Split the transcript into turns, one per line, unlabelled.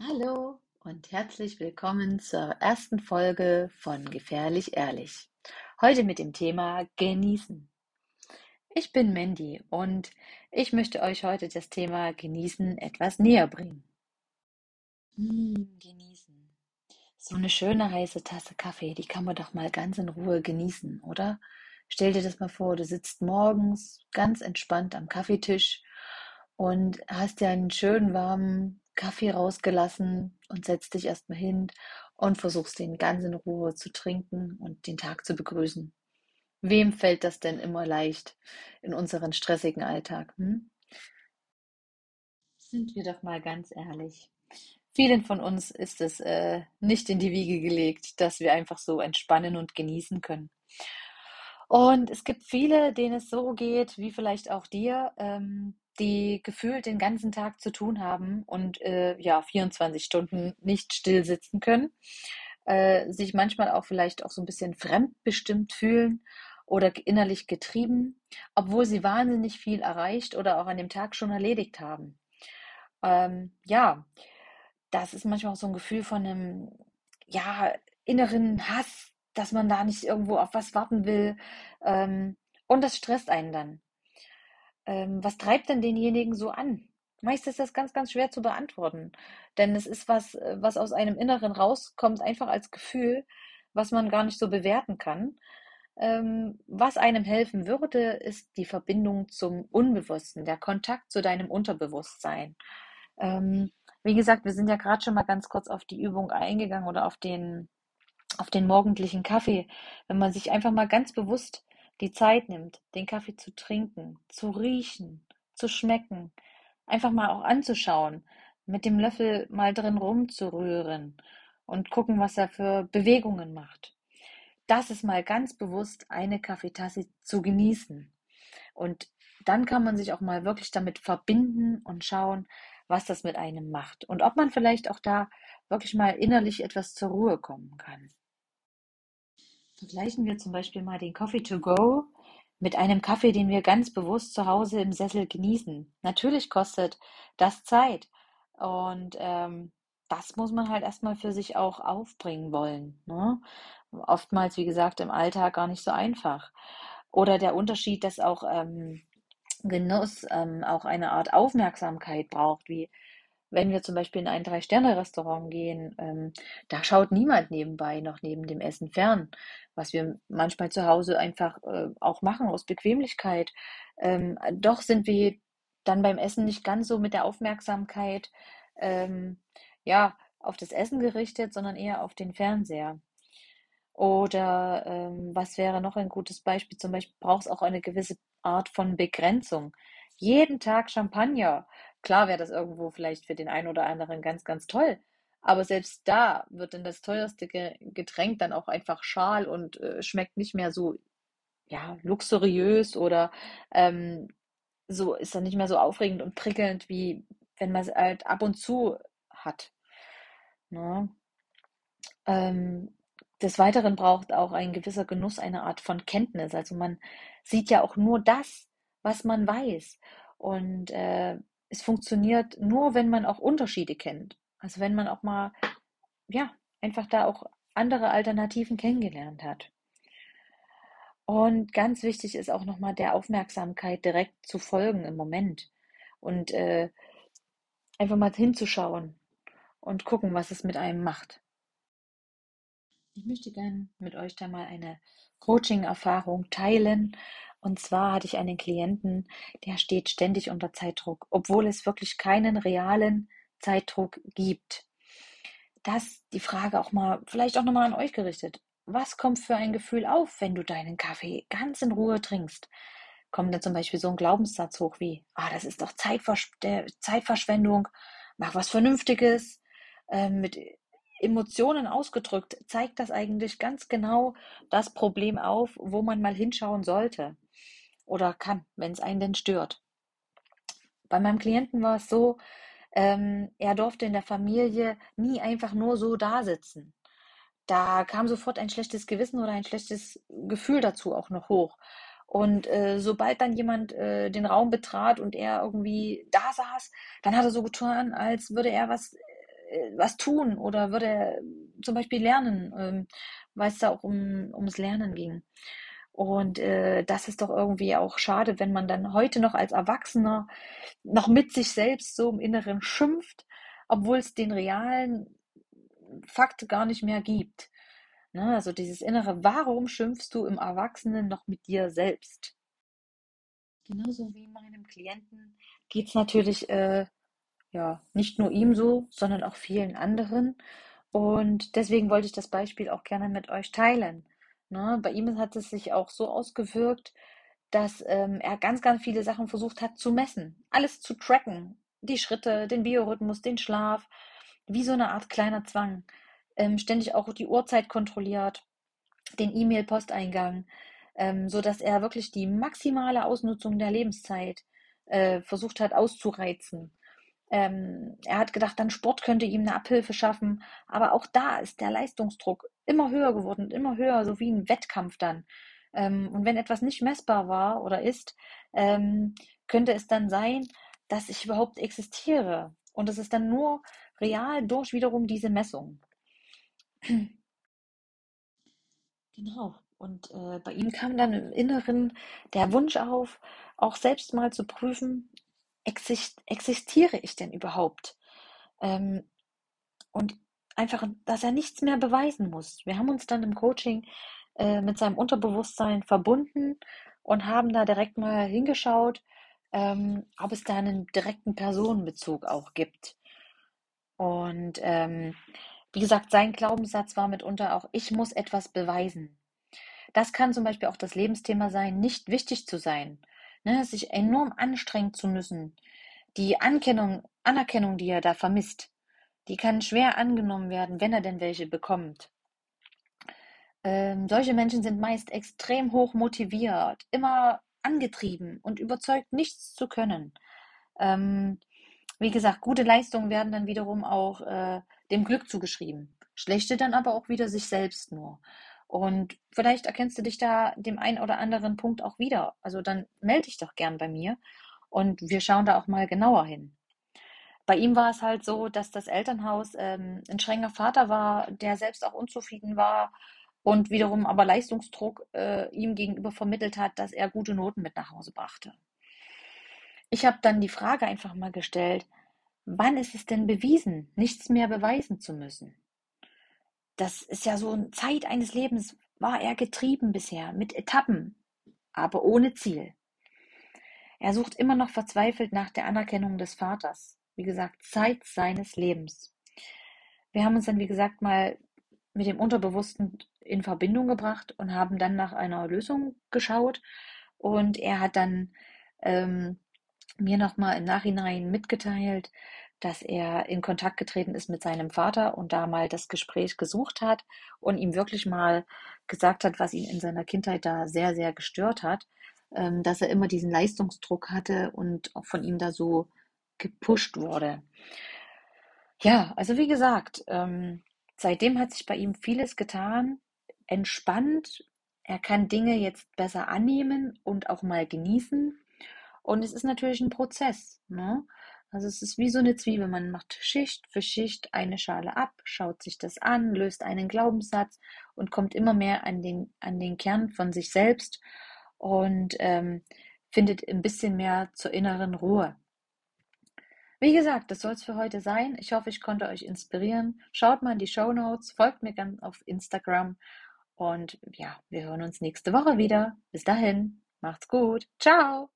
Hallo und herzlich willkommen zur ersten Folge von Gefährlich Ehrlich. Heute mit dem Thema Genießen. Ich bin Mandy und ich möchte euch heute das Thema Genießen etwas näher bringen. Hm, genießen. So eine schöne heiße Tasse Kaffee, die kann man doch mal ganz in Ruhe genießen, oder? Stell dir das mal vor, du sitzt morgens ganz entspannt am Kaffeetisch und hast dir einen schönen warmen Kaffee rausgelassen und setzt dich erstmal hin und versuchst den ganz in Ruhe zu trinken und den Tag zu begrüßen. Wem fällt das denn immer leicht in unseren stressigen Alltag? Hm? Sind wir doch mal ganz ehrlich. Vielen von uns ist es äh, nicht in die Wiege gelegt, dass wir einfach so entspannen und genießen können. Und es gibt viele, denen es so geht, wie vielleicht auch dir, ähm, die gefühlt den ganzen Tag zu tun haben und äh, ja, 24 Stunden nicht still sitzen können, äh, sich manchmal auch vielleicht auch so ein bisschen fremdbestimmt fühlen oder innerlich getrieben, obwohl sie wahnsinnig viel erreicht oder auch an dem Tag schon erledigt haben. Ähm, ja, das ist manchmal auch so ein Gefühl von einem, ja, inneren Hass, dass man da nicht irgendwo auf was warten will. Ähm, und das stresst einen dann. Ähm, was treibt denn denjenigen so an? Meist ist das ganz, ganz schwer zu beantworten, denn es ist was, äh, was aus einem Inneren rauskommt, einfach als Gefühl, was man gar nicht so bewerten kann. Ähm, was einem helfen würde, ist die Verbindung zum Unbewussten, der Kontakt zu deinem Unterbewusstsein. Ähm, wie gesagt, wir sind ja gerade schon mal ganz kurz auf die Übung eingegangen oder auf den, auf den morgendlichen Kaffee. Wenn man sich einfach mal ganz bewusst die Zeit nimmt, den Kaffee zu trinken, zu riechen, zu schmecken, einfach mal auch anzuschauen, mit dem Löffel mal drin rumzurühren und gucken, was er für Bewegungen macht. Das ist mal ganz bewusst eine Kaffeetasse zu genießen. Und dann kann man sich auch mal wirklich damit verbinden und schauen, was das mit einem macht und ob man vielleicht auch da wirklich mal innerlich etwas zur Ruhe kommen kann. Vergleichen wir zum Beispiel mal den Coffee to go mit einem Kaffee, den wir ganz bewusst zu Hause im Sessel genießen. Natürlich kostet das Zeit und ähm, das muss man halt erstmal für sich auch aufbringen wollen. Ne? Oftmals, wie gesagt, im Alltag gar nicht so einfach. Oder der Unterschied, dass auch ähm, Genuss ähm, auch eine Art Aufmerksamkeit braucht, wie wenn wir zum Beispiel in ein Drei-Sterne-Restaurant gehen, ähm, da schaut niemand nebenbei noch neben dem Essen fern, was wir manchmal zu Hause einfach äh, auch machen aus Bequemlichkeit. Ähm, doch sind wir dann beim Essen nicht ganz so mit der Aufmerksamkeit ähm, ja, auf das Essen gerichtet, sondern eher auf den Fernseher. Oder ähm, was wäre noch ein gutes Beispiel? Zum Beispiel braucht es auch eine gewisse Art von Begrenzung. Jeden Tag Champagner Klar wäre das irgendwo vielleicht für den einen oder anderen ganz, ganz toll. Aber selbst da wird dann das teuerste Getränk dann auch einfach schal und äh, schmeckt nicht mehr so, ja, luxuriös oder ähm, so ist dann nicht mehr so aufregend und prickelnd, wie wenn man es halt ab und zu hat. Ne? Ähm, des Weiteren braucht auch ein gewisser Genuss eine Art von Kenntnis. Also man sieht ja auch nur das, was man weiß. Und äh, es funktioniert nur, wenn man auch Unterschiede kennt. Also wenn man auch mal, ja, einfach da auch andere Alternativen kennengelernt hat. Und ganz wichtig ist auch nochmal der Aufmerksamkeit direkt zu folgen im Moment und äh, einfach mal hinzuschauen und gucken, was es mit einem macht. Ich möchte gerne mit euch da mal eine Coaching-Erfahrung teilen und zwar hatte ich einen Klienten, der steht ständig unter Zeitdruck, obwohl es wirklich keinen realen Zeitdruck gibt. Das die Frage auch mal, vielleicht auch nochmal an euch gerichtet. Was kommt für ein Gefühl auf, wenn du deinen Kaffee ganz in Ruhe trinkst? Kommt da zum Beispiel so ein Glaubenssatz hoch wie, ah, das ist doch Zeitversch Zeitverschwendung, mach was Vernünftiges, äh, mit Emotionen ausgedrückt, zeigt das eigentlich ganz genau das Problem auf, wo man mal hinschauen sollte oder kann, wenn es einen denn stört. Bei meinem Klienten war es so, ähm, er durfte in der Familie nie einfach nur so da sitzen. Da kam sofort ein schlechtes Gewissen oder ein schlechtes Gefühl dazu auch noch hoch. Und äh, sobald dann jemand äh, den Raum betrat und er irgendwie da saß, dann hat er so getan, als würde er was äh, was tun oder würde zum Beispiel lernen, ähm, weil es da auch um, ums Lernen ging. Und äh, das ist doch irgendwie auch schade, wenn man dann heute noch als Erwachsener noch mit sich selbst so im Inneren schimpft, obwohl es den realen Fakt gar nicht mehr gibt. Ne? Also dieses innere, warum schimpfst du im Erwachsenen noch mit dir selbst? Genauso wie meinem Klienten geht es natürlich äh, ja, nicht nur ihm so, sondern auch vielen anderen. Und deswegen wollte ich das Beispiel auch gerne mit euch teilen. Ne? Bei ihm hat es sich auch so ausgewirkt, dass ähm, er ganz, ganz viele Sachen versucht hat zu messen, alles zu tracken. Die Schritte, den Biorhythmus, den Schlaf, wie so eine Art kleiner Zwang. Ähm, ständig auch die Uhrzeit kontrolliert, den E-Mail-Posteingang, ähm, so dass er wirklich die maximale Ausnutzung der Lebenszeit äh, versucht hat auszureizen. Ähm, er hat gedacht, dann Sport könnte ihm eine Abhilfe schaffen, aber auch da ist der Leistungsdruck immer höher geworden, immer höher, so wie ein Wettkampf dann. Ähm, und wenn etwas nicht messbar war oder ist, ähm, könnte es dann sein, dass ich überhaupt existiere. Und es ist dann nur real durch wiederum diese Messung. Genau. Und äh, bei ihm kam dann im Inneren der Wunsch auf, auch selbst mal zu prüfen, existiere ich denn überhaupt? Ähm, und einfach, dass er nichts mehr beweisen muss. Wir haben uns dann im Coaching äh, mit seinem Unterbewusstsein verbunden und haben da direkt mal hingeschaut, ähm, ob es da einen direkten Personenbezug auch gibt. Und ähm, wie gesagt, sein Glaubenssatz war mitunter auch, ich muss etwas beweisen. Das kann zum Beispiel auch das Lebensthema sein, nicht wichtig zu sein, ne, sich enorm anstrengen zu müssen. Die Anerkennung, Anerkennung, die er da vermisst, die kann schwer angenommen werden, wenn er denn welche bekommt. Ähm, solche Menschen sind meist extrem hoch motiviert, immer angetrieben und überzeugt, nichts zu können. Ähm, wie gesagt, gute Leistungen werden dann wiederum auch äh, dem Glück zugeschrieben. Schlechte dann aber auch wieder sich selbst nur. Und vielleicht erkennst du dich da dem einen oder anderen Punkt auch wieder. Also dann melde dich doch gern bei mir und wir schauen da auch mal genauer hin. Bei ihm war es halt so, dass das Elternhaus ähm, ein strenger Vater war, der selbst auch unzufrieden war und wiederum aber Leistungsdruck äh, ihm gegenüber vermittelt hat, dass er gute Noten mit nach Hause brachte. Ich habe dann die Frage einfach mal gestellt, wann ist es denn bewiesen, nichts mehr beweisen zu müssen? Das ist ja so eine Zeit eines Lebens, war er getrieben bisher, mit Etappen, aber ohne Ziel. Er sucht immer noch verzweifelt nach der Anerkennung des Vaters. Wie gesagt, Zeit seines Lebens. Wir haben uns dann, wie gesagt, mal mit dem Unterbewussten in Verbindung gebracht und haben dann nach einer Lösung geschaut. Und er hat dann ähm, mir nochmal im Nachhinein mitgeteilt, dass er in Kontakt getreten ist mit seinem Vater und da mal das Gespräch gesucht hat und ihm wirklich mal gesagt hat, was ihn in seiner Kindheit da sehr, sehr gestört hat, ähm, dass er immer diesen Leistungsdruck hatte und auch von ihm da so gepusht wurde. Ja, also wie gesagt, ähm, seitdem hat sich bei ihm vieles getan, entspannt. Er kann Dinge jetzt besser annehmen und auch mal genießen. Und es ist natürlich ein Prozess. Ne? Also es ist wie so eine Zwiebel. Man macht Schicht für Schicht eine Schale ab, schaut sich das an, löst einen Glaubenssatz und kommt immer mehr an den, an den Kern von sich selbst und ähm, findet ein bisschen mehr zur inneren Ruhe. Wie gesagt, das soll es für heute sein. Ich hoffe, ich konnte euch inspirieren. Schaut mal in die Show Notes, folgt mir gerne auf Instagram und ja, wir hören uns nächste Woche wieder. Bis dahin, macht's gut. Ciao.